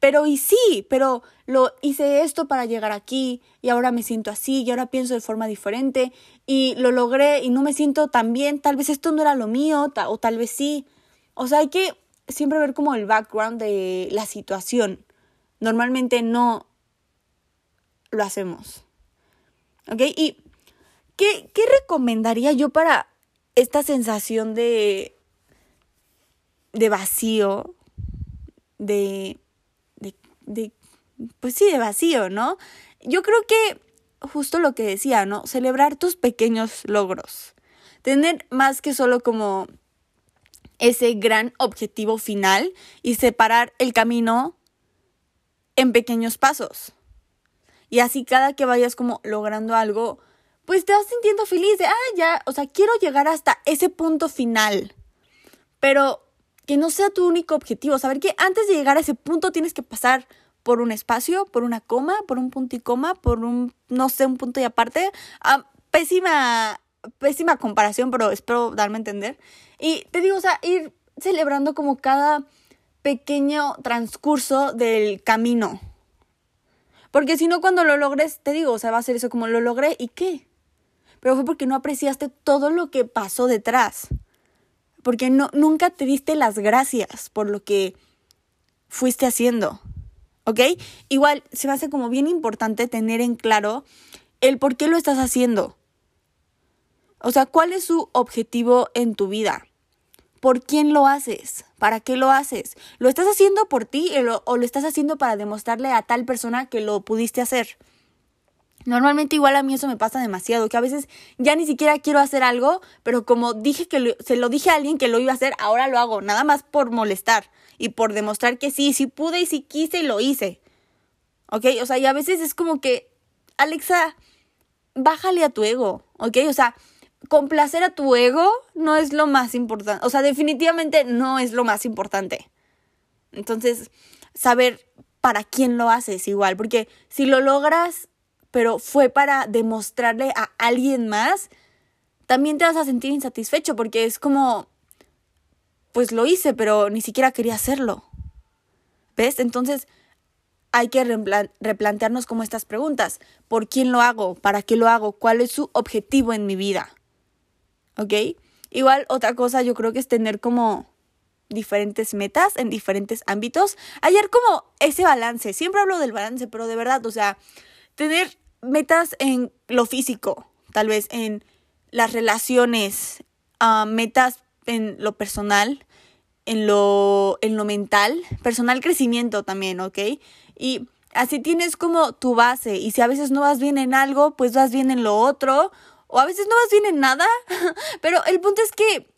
pero y sí, pero lo hice esto para llegar aquí y ahora me siento así y ahora pienso de forma diferente y lo logré y no me siento tan bien, tal vez esto no era lo mío o tal vez sí. O sea, hay que siempre ver como el background de la situación. Normalmente no lo hacemos. ¿Ok? ¿Y qué, qué recomendaría yo para esta sensación de, de vacío, de de, pues sí, de vacío, ¿no? Yo creo que justo lo que decía, ¿no? Celebrar tus pequeños logros. Tener más que solo como ese gran objetivo final y separar el camino en pequeños pasos. Y así cada que vayas como logrando algo, pues te vas sintiendo feliz de, ah, ya, o sea, quiero llegar hasta ese punto final. Pero que no sea tu único objetivo, saber que antes de llegar a ese punto tienes que pasar por un espacio, por una coma, por un punto y coma, por un, no sé, un punto y aparte. Ah, pésima, pésima comparación, pero espero darme a entender. Y te digo, o sea, ir celebrando como cada pequeño transcurso del camino. Porque si no, cuando lo logres, te digo, o sea, va a ser eso como lo logré y qué. Pero fue porque no apreciaste todo lo que pasó detrás. Porque no, nunca te diste las gracias por lo que fuiste haciendo. ¿Ok? Igual se me hace como bien importante tener en claro el por qué lo estás haciendo. O sea, ¿cuál es su objetivo en tu vida? ¿Por quién lo haces? ¿Para qué lo haces? ¿Lo estás haciendo por ti o lo estás haciendo para demostrarle a tal persona que lo pudiste hacer? Normalmente igual a mí eso me pasa demasiado, que a veces ya ni siquiera quiero hacer algo, pero como dije que se lo dije a alguien que lo iba a hacer, ahora lo hago, nada más por molestar y por demostrar que sí, sí pude y sí quise y lo hice. ¿Ok? O sea, y a veces es como que, Alexa, bájale a tu ego, ¿ok? O sea, complacer a tu ego no es lo más importante. O sea, definitivamente no es lo más importante. Entonces, saber para quién lo haces igual, porque si lo logras, pero fue para demostrarle a alguien más, también te vas a sentir insatisfecho porque es como, pues lo hice, pero ni siquiera quería hacerlo. ¿Ves? Entonces, hay que replantearnos como estas preguntas. ¿Por quién lo hago? ¿Para qué lo hago? ¿Cuál es su objetivo en mi vida? ¿ok? Igual otra cosa yo creo que es tener como diferentes metas en diferentes ámbitos, hallar como ese balance, siempre hablo del balance, pero de verdad, o sea, tener metas en lo físico, tal vez en las relaciones, ah, metas en lo personal, en lo, en lo mental, personal crecimiento también, ¿ok? Y así tienes como tu base y si a veces no vas bien en algo, pues vas bien en lo otro o a veces no vas bien en nada, pero el punto es que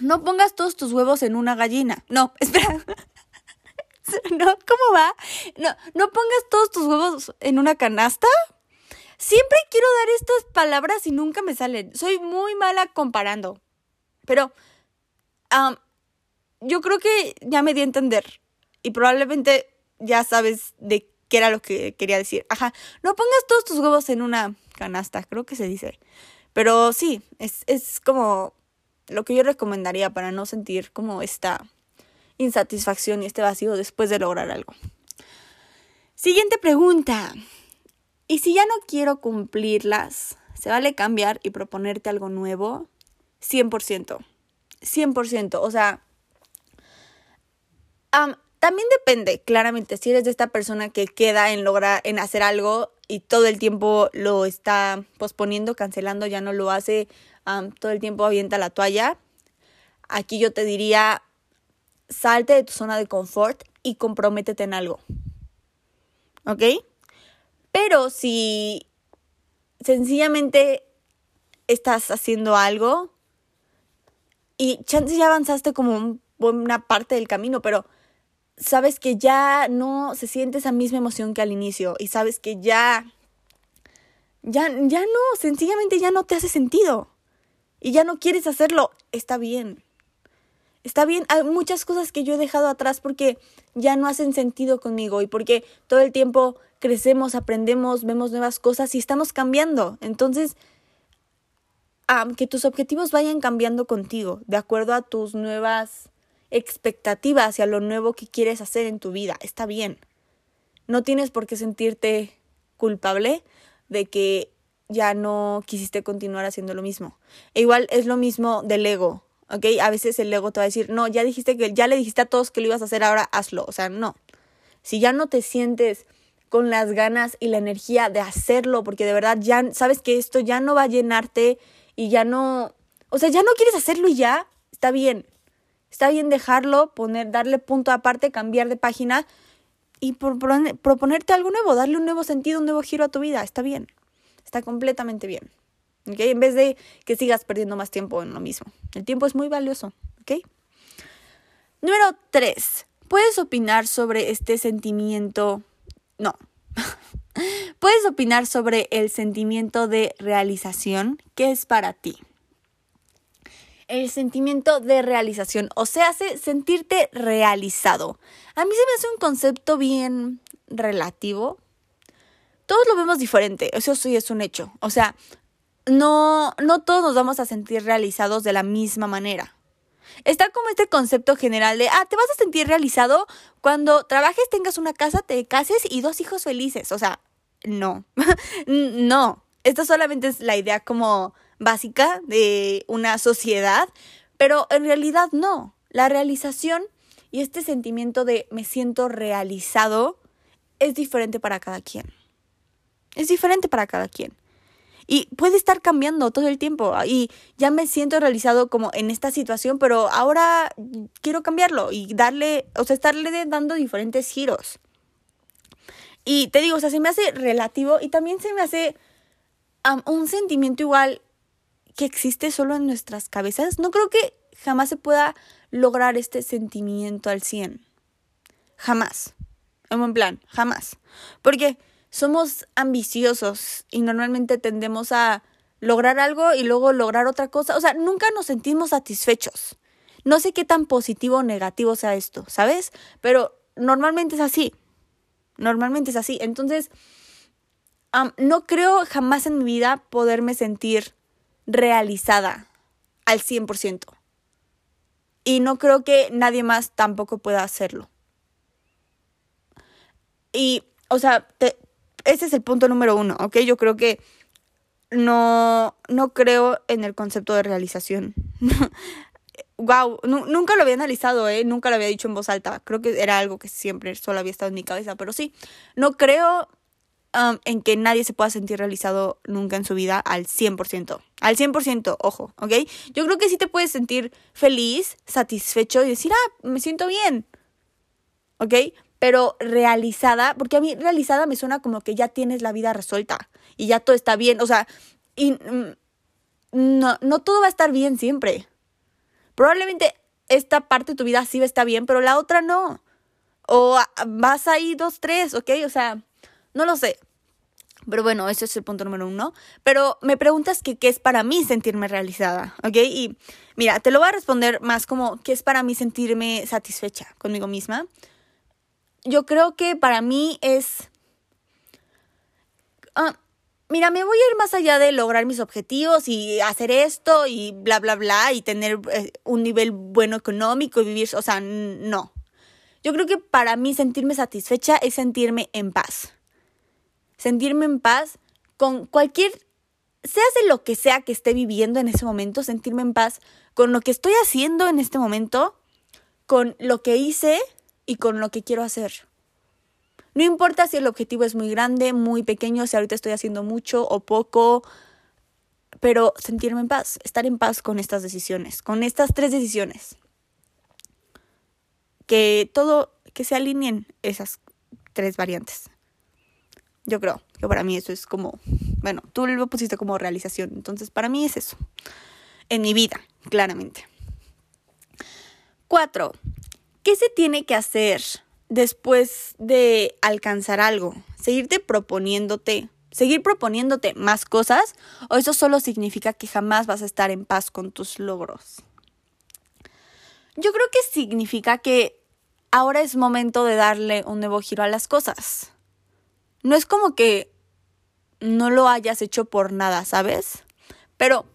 no pongas todos tus huevos en una gallina. No, espera. No, ¿cómo va? No, no pongas todos tus huevos en una canasta. Siempre quiero dar estas palabras y nunca me salen. Soy muy mala comparando. Pero yo creo que ya me di a entender. Y probablemente ya sabes de qué era lo que quería decir. Ajá, no pongas todos tus huevos en una canasta, creo que se dice. Pero sí, es, es como lo que yo recomendaría para no sentir como esta insatisfacción y este vacío después de lograr algo. Siguiente pregunta. ¿Y si ya no quiero cumplirlas, se vale cambiar y proponerte algo nuevo? 100%. 100%. O sea, también depende, claramente, si eres de esta persona que queda en lograr, en hacer algo y todo el tiempo lo está posponiendo, cancelando, ya no lo hace, todo el tiempo avienta la toalla. Aquí yo te diría, salte de tu zona de confort y comprométete en algo. ¿Ok? Pero si sencillamente estás haciendo algo y chances ya avanzaste como una parte del camino, pero sabes que ya no se siente esa misma emoción que al inicio y sabes que ya, ya, ya no, sencillamente ya no te hace sentido y ya no quieres hacerlo, está bien. Está bien, hay muchas cosas que yo he dejado atrás porque ya no hacen sentido conmigo y porque todo el tiempo crecemos, aprendemos, vemos nuevas cosas y estamos cambiando. Entonces, que tus objetivos vayan cambiando contigo, de acuerdo a tus nuevas expectativa hacia lo nuevo que quieres hacer en tu vida. Está bien. No tienes por qué sentirte culpable de que ya no quisiste continuar haciendo lo mismo. E igual es lo mismo del ego, ¿ok? A veces el ego te va a decir, no, ya dijiste que, ya le dijiste a todos que lo ibas a hacer, ahora hazlo. O sea, no. Si ya no te sientes con las ganas y la energía de hacerlo, porque de verdad ya sabes que esto ya no va a llenarte y ya no, o sea, ya no quieres hacerlo y ya, está bien. Está bien dejarlo, poner, darle punto aparte, cambiar de página y proponerte algo nuevo, darle un nuevo sentido, un nuevo giro a tu vida. Está bien, está completamente bien. ¿Okay? En vez de que sigas perdiendo más tiempo en lo mismo. El tiempo es muy valioso. ¿ok? Número 3. ¿Puedes opinar sobre este sentimiento? No. ¿Puedes opinar sobre el sentimiento de realización? ¿Qué es para ti? El sentimiento de realización, o sea, hace sentirte realizado. A mí se me hace un concepto bien relativo. Todos lo vemos diferente, eso sí es un hecho. O sea, no, no todos nos vamos a sentir realizados de la misma manera. Está como este concepto general de, ah, te vas a sentir realizado cuando trabajes, tengas una casa, te cases y dos hijos felices. O sea, no, no. Esto solamente es la idea como básica de una sociedad, pero en realidad no. La realización y este sentimiento de me siento realizado es diferente para cada quien. Es diferente para cada quien. Y puede estar cambiando todo el tiempo. Y ya me siento realizado como en esta situación, pero ahora quiero cambiarlo y darle, o sea, estarle dando diferentes giros. Y te digo, o sea, se me hace relativo y también se me hace un sentimiento igual que existe solo en nuestras cabezas. No creo que jamás se pueda lograr este sentimiento al 100. Jamás. En buen plan, jamás. Porque somos ambiciosos y normalmente tendemos a lograr algo y luego lograr otra cosa. O sea, nunca nos sentimos satisfechos. No sé qué tan positivo o negativo sea esto, ¿sabes? Pero normalmente es así. Normalmente es así. Entonces, no creo jamás en mi vida poderme sentir realizada al 100%. Y no creo que nadie más tampoco pueda hacerlo. Y, o sea, te, ese es el punto número uno, ¿ok? Yo creo que no, no creo en el concepto de realización. wow, nunca lo había analizado, ¿eh? Nunca lo había dicho en voz alta. Creo que era algo que siempre solo había estado en mi cabeza, pero sí, no creo um, en que nadie se pueda sentir realizado nunca en su vida al 100%. Al 100%, ojo, ¿ok? Yo creo que sí te puedes sentir feliz, satisfecho y decir, ah, me siento bien, ¿ok? Pero realizada, porque a mí realizada me suena como que ya tienes la vida resuelta y ya todo está bien, o sea, y mm, no, no todo va a estar bien siempre. Probablemente esta parte de tu sí va a estar bien, pero la otra no. O vas ahí dos, tres, ¿ok? O sea, no lo sé. Pero bueno, ese es el punto número uno. Pero me preguntas que qué es para mí sentirme realizada, ¿ok? Y mira, te lo voy a responder más como qué es para mí sentirme satisfecha conmigo misma yo creo que para mí es... Ah, mira, me voy a ir más allá de lograr mis objetivos y hacer esto y bla, bla, bla, y tener eh, un nivel bueno económico y vivir, o sea, no. Yo creo que para mí sentirme satisfecha es sentirme en paz. Sentirme en paz con cualquier, sea de lo que sea que esté viviendo en ese momento, sentirme en paz con lo que estoy haciendo en este momento, con lo que hice y con lo que quiero hacer. No importa si el objetivo es muy grande, muy pequeño, si ahorita estoy haciendo mucho o poco, pero sentirme en paz, estar en paz con estas decisiones, con estas tres decisiones. Que todo, que se alineen esas tres variantes. Yo creo que para mí eso es como, bueno, tú lo pusiste como realización, entonces para mí es eso. En mi vida, claramente. Cuatro, ¿Qué se tiene que hacer después de alcanzar algo? ¿Seguirte proponiéndote? ¿Seguir proponiéndote más cosas? ¿O eso solo significa que jamás vas a estar en paz con tus logros? Yo creo que significa que ahora es momento de darle un nuevo giro a las cosas. No es como que no lo hayas hecho por nada, ¿sabes? Pero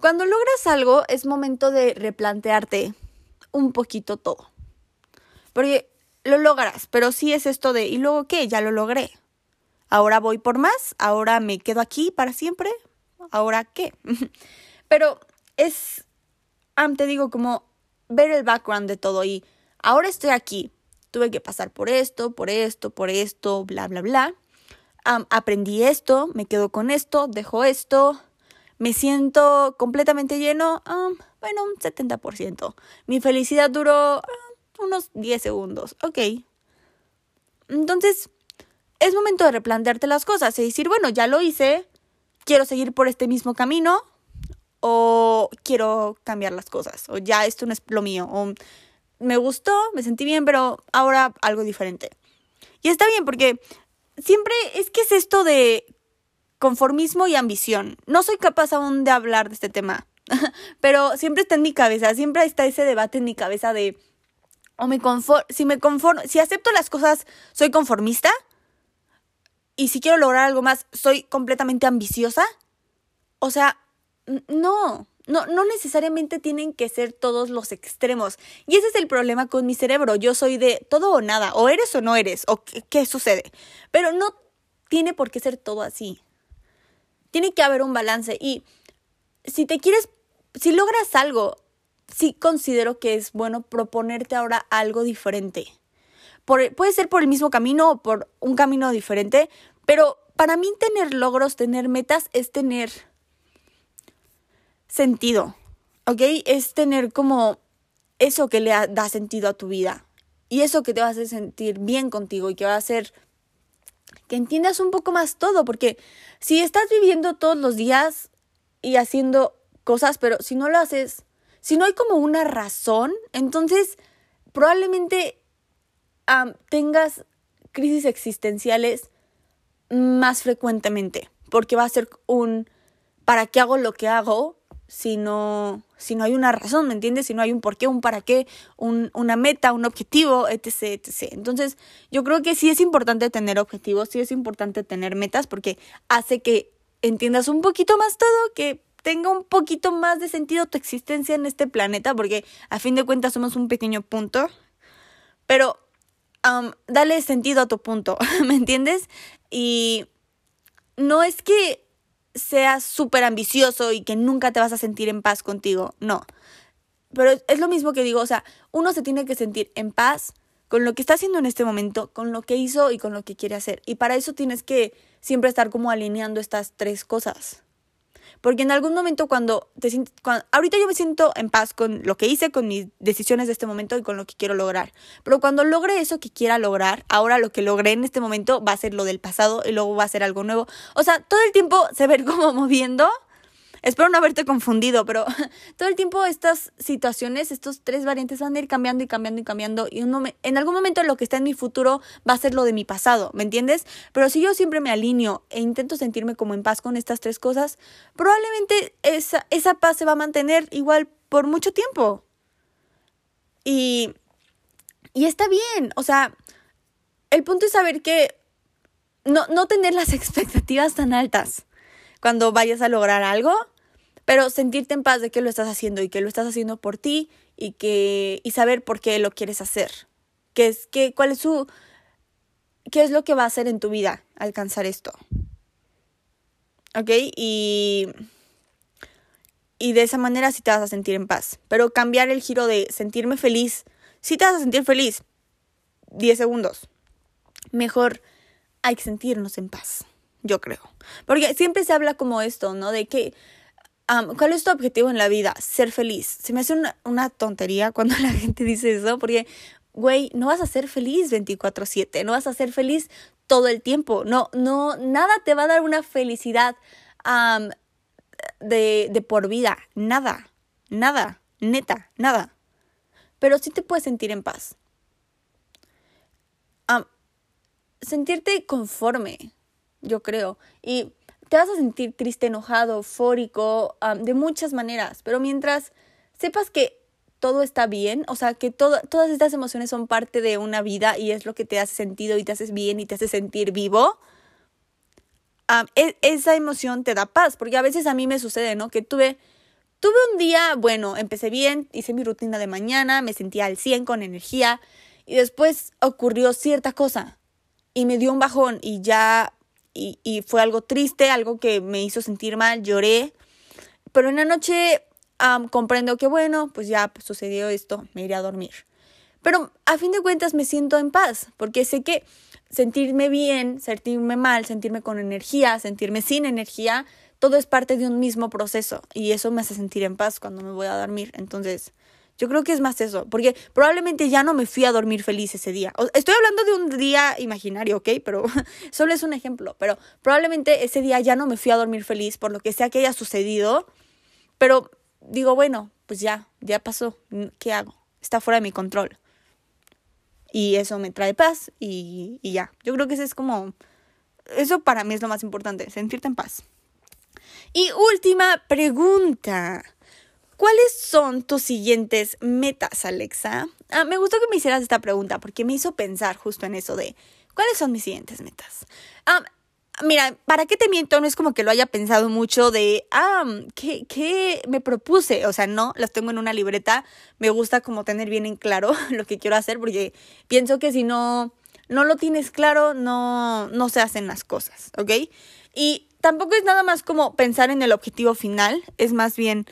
cuando logras algo es momento de replantearte un poquito todo. Porque lo logras, pero sí es esto de, ¿y luego qué? Ya lo logré. Ahora voy por más, ahora me quedo aquí para siempre, ahora qué. pero es, te digo, como ver el background de todo y ahora estoy aquí. Tuve que pasar por esto, por esto, por esto, bla, bla, bla. aprendí esto, me quedo con esto, dejo esto, me siento completamente lleno, bueno, un 70%. Mi felicidad duró unos 10 segundos, ok. Entonces, es momento de replantearte las cosas y decir, bueno, ya lo hice, quiero seguir por este mismo camino o quiero cambiar las cosas o ya esto no es lo mío o me gustó, me sentí bien, pero ahora algo diferente. Y está bien porque siempre es que es esto de conformismo y ambición. No soy capaz aún de hablar de este tema, pero siempre está en mi cabeza, siempre está ese debate en mi cabeza de o me conformo, si me conformo, si acepto las cosas, soy conformista y si quiero lograr algo más, soy completamente ambiciosa. O sea, no, no, no necesariamente tienen que ser todos los extremos. Y ese es el problema con mi cerebro. Yo soy de todo o nada, o eres o no eres, o qué, qué sucede. Pero no tiene por qué ser todo así. Tiene que haber un balance. Y si te quieres, si logras algo, sí considero que es bueno proponerte ahora algo diferente. Por, puede ser por el mismo camino o por un camino diferente, pero para mí tener logros, tener metas es tener sentido, ¿ok? Es tener como eso que le da sentido a tu vida y eso que te va a hacer sentir bien contigo y que va a hacer que entiendas un poco más todo, porque si estás viviendo todos los días y haciendo cosas, pero si no lo haces, si no hay como una razón, entonces probablemente tengas crisis existenciales más frecuentemente, porque va a ser un ¿para qué hago lo que hago? Si no, si no hay una razón, ¿me entiendes? Si no hay un por qué, un para qué, un, una meta, un objetivo, etc, etc. Entonces, yo creo que sí es importante tener objetivos, sí es importante tener metas, porque hace que entiendas un poquito más todo, que tenga un poquito más de sentido tu existencia en este planeta, porque a fin de cuentas somos un pequeño punto. Pero dale sentido a tu punto, ¿me entiendes? Y no es que seas súper ambicioso y que nunca te vas a sentir en paz contigo, no. Pero es lo mismo que digo, o sea, uno se tiene que sentir en paz con lo que está haciendo en este momento, con lo que hizo y con lo que quiere hacer. Y para eso tienes que siempre estar como alineando estas tres cosas. Porque en algún momento cuando te sientes, ahorita yo me siento en paz con lo que hice, con mis decisiones de este momento y con lo que quiero lograr. Pero cuando logre eso que quiera lograr, ahora lo que logré en este momento va a ser lo del pasado y luego va a ser algo nuevo. O sea, todo el tiempo se ve como moviendo Espero no haberte confundido, pero todo el tiempo estas situaciones, estos tres variantes van a ir cambiando y cambiando y cambiando y en algún momento lo que está en mi futuro va a ser lo de mi pasado, ¿me entiendes? Pero si yo siempre me alineo e intento sentirme como en paz con estas tres cosas, probablemente esa, esa paz se va a mantener igual por mucho tiempo. Y, y está bien, o sea, el punto es saber que no, no tener las expectativas tan altas cuando vayas a lograr algo pero sentirte en paz de que lo estás haciendo y que lo estás haciendo por ti y que y saber por qué lo quieres hacer. ¿Qué es qué cuál es su qué es lo que va a hacer en tu vida alcanzar esto? ¿Ok? Y y de esa manera sí te vas a sentir en paz, pero cambiar el giro de sentirme feliz, sí te vas a sentir feliz 10 segundos. Mejor hay que sentirnos en paz, yo creo. Porque siempre se habla como esto, ¿no? De que ¿Cuál es tu objetivo en la vida? Ser feliz. Se me hace una, una tontería cuando la gente dice eso, porque, güey, no vas a ser feliz 24/7, no vas a ser feliz todo el tiempo. No, no, nada te va a dar una felicidad de, de por vida. Nada, nada, neta, nada. Pero sí te puedes sentir en paz. sentirte conforme, yo creo. Y te vas a sentir triste, enojado, eufórico, de muchas maneras, pero mientras sepas que todo está bien, o sea, que todas estas emociones son parte de una vida y es lo que te hace sentido y te haces bien y te hace sentir vivo, e, esa emoción te da paz, porque a veces a mí me sucede, ¿no? Que tuve, tuve un día, bueno, empecé bien, hice mi rutina de mañana, me sentía al 100 con energía y después ocurrió cierta cosa y me dio un bajón y ya y, fue algo triste, algo que me hizo sentir mal, lloré. Pero en la noche comprendo que bueno, pues ya sucedió esto, me iré a dormir. Pero a fin de cuentas me siento en paz, porque sé que sentirme bien, sentirme mal, sentirme con energía, sentirme sin energía, todo es parte de un mismo proceso y eso me hace sentir en paz cuando me voy a dormir. Entonces, Yo creo que es más eso, porque probablemente ya no me fui a dormir feliz ese día. Estoy hablando de un día imaginario, ¿ok? Pero solo es un ejemplo. Pero probablemente ese día ya no me fui a dormir feliz por lo que sea que haya sucedido. Pero digo, bueno, pues ya, ya pasó. ¿Qué hago? Está fuera de mi control. Y eso me trae paz y, y ya. Yo creo que eso es como... Eso para mí es lo más importante, sentirte en paz. Y última pregunta. ¿Cuáles son tus siguientes metas, Alexa? Ah, me gustó que me hicieras esta pregunta porque me hizo pensar justo en eso de ¿cuáles son mis siguientes metas? Ah, mira, ¿para qué te miento? No es como que lo haya pensado mucho de, ah, ¿qué, ¿qué me propuse? O sea, no, las tengo en una libreta. Me gusta como tener bien en claro lo que quiero hacer porque pienso que si no, no lo tienes claro, no, no se hacen las cosas, ¿ok? Y tampoco es nada más como pensar en el objetivo final, es más bien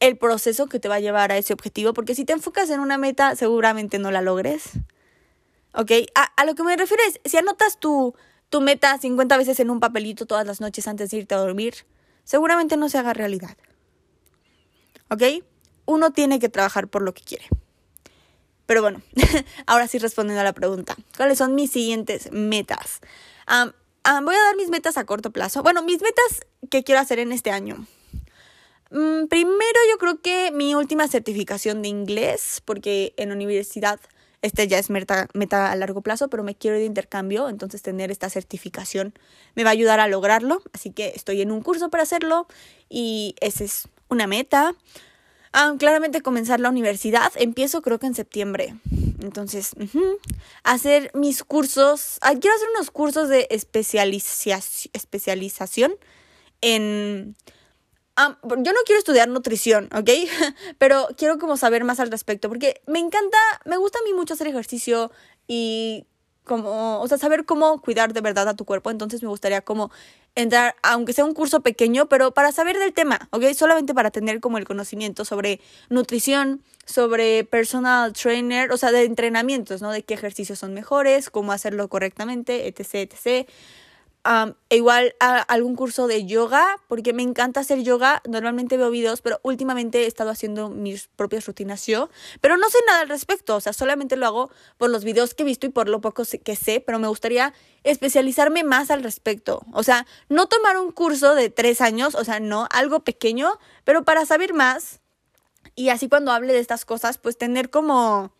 el proceso que te va a llevar a ese objetivo, porque si te enfocas en una meta, seguramente no la logres. ¿Ok? A, lo que me refiero es, si anotas tu, tu meta 50 veces en un papelito todas las noches antes de irte a dormir, seguramente no se haga realidad. ¿Ok? Uno tiene que trabajar por lo que quiere. Pero bueno, ahora sí respondiendo a la pregunta, ¿cuáles son mis siguientes metas? voy a dar mis metas a corto plazo. Bueno, mis metas que quiero hacer en este año. Mm, primero yo creo que mi última certificación de inglés, porque en universidad este ya es meta, meta a largo plazo, pero me quiero ir de intercambio, entonces tener esta certificación me va a ayudar a lograrlo, así que estoy en un curso para hacerlo y esa es una meta. Ah, claramente comenzar la universidad, empiezo creo que en septiembre. Entonces, hacer mis cursos, ah, quiero hacer unos cursos de especialización en yo no quiero estudiar nutrición, ¿ok? Pero quiero como saber más al respecto, porque me encanta, me gusta a mí mucho hacer ejercicio y como, o sea, saber cómo cuidar de verdad a tu cuerpo. Entonces me gustaría como entrar, aunque sea un curso pequeño, pero para saber del tema, ¿ok? Solamente para tener como el conocimiento sobre nutrición, sobre personal trainer, o sea, de entrenamientos, ¿no? De qué ejercicios son mejores, cómo hacerlo correctamente, etc., etc e igual algún curso de yoga, porque me encanta hacer yoga. Normalmente veo videos, pero últimamente he estado haciendo mis propias rutinas yo. Pero no sé nada al respecto, o sea, solamente lo hago por los videos que he visto y por lo poco que sé, pero me gustaría especializarme más al respecto. O sea, no tomar un curso de tres años, o sea, no, algo pequeño, pero para saber más. Y así cuando hable de estas cosas, pues tener como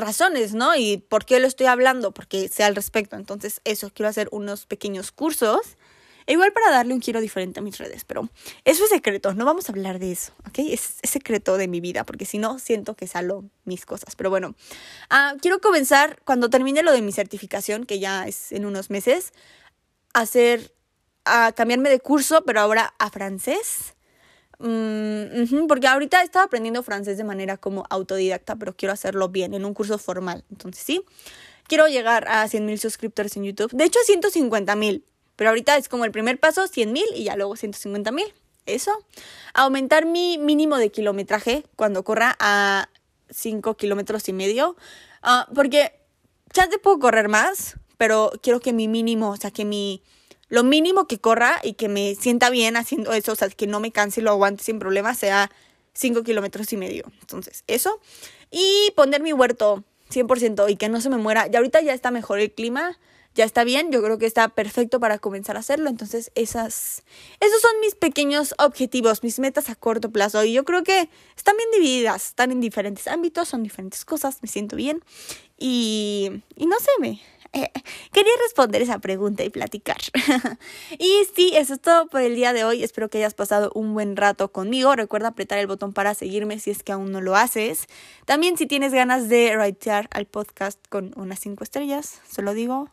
razones, ¿no? Y por qué lo estoy hablando, porque sea al respecto. Entonces, eso, quiero hacer unos pequeños cursos. E igual para darle un giro diferente a mis redes, pero eso es secreto, no vamos a hablar de eso, ¿ok? Es, secreto de mi vida, porque si no, siento que salo mis cosas. Pero bueno, ah, quiero comenzar cuando termine lo de mi certificación, que ya es en unos meses, a hacer, a cambiarme de curso, pero ahora a francés. Mm, porque ahorita estaba aprendiendo francés de manera como autodidacta, pero quiero hacerlo bien, en un curso formal. Entonces, sí, quiero llegar a 100 mil suscriptores en YouTube. De hecho, 150 mil. Pero ahorita es como el primer paso, 100 mil y ya luego 150 mil. Eso. Aumentar mi mínimo de kilometraje cuando corra a 5 kilómetros y medio. Ah, porque ya te puedo correr más, pero quiero que mi mínimo, o sea, que mi lo mínimo que corra y que me sienta bien haciendo eso, o sea, que no me canse y lo aguante sin problema, sea 5 kilómetros y medio. Entonces, eso. Y poner mi huerto 100% y que no se me muera. Y ahorita ya está mejor el clima, ya está bien, yo creo que está perfecto para comenzar a hacerlo. Entonces, esas, esos son mis pequeños objetivos, mis metas a corto plazo. Y yo creo que están bien divididas, están en diferentes ámbitos, son diferentes cosas, me siento bien. Y, y no sé, me, quería responder esa pregunta y platicar. y sí, eso es todo por el día de hoy. Espero que hayas pasado un buen rato conmigo. Recuerda apretar el botón para seguirme si es que aún no lo haces. También si tienes ganas de ratear al podcast con unas 5 estrellas, solo digo,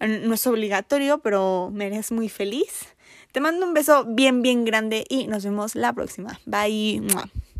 no es obligatorio, pero me eres muy feliz. Te mando un beso bien, bien grande y nos vemos la próxima. Bye.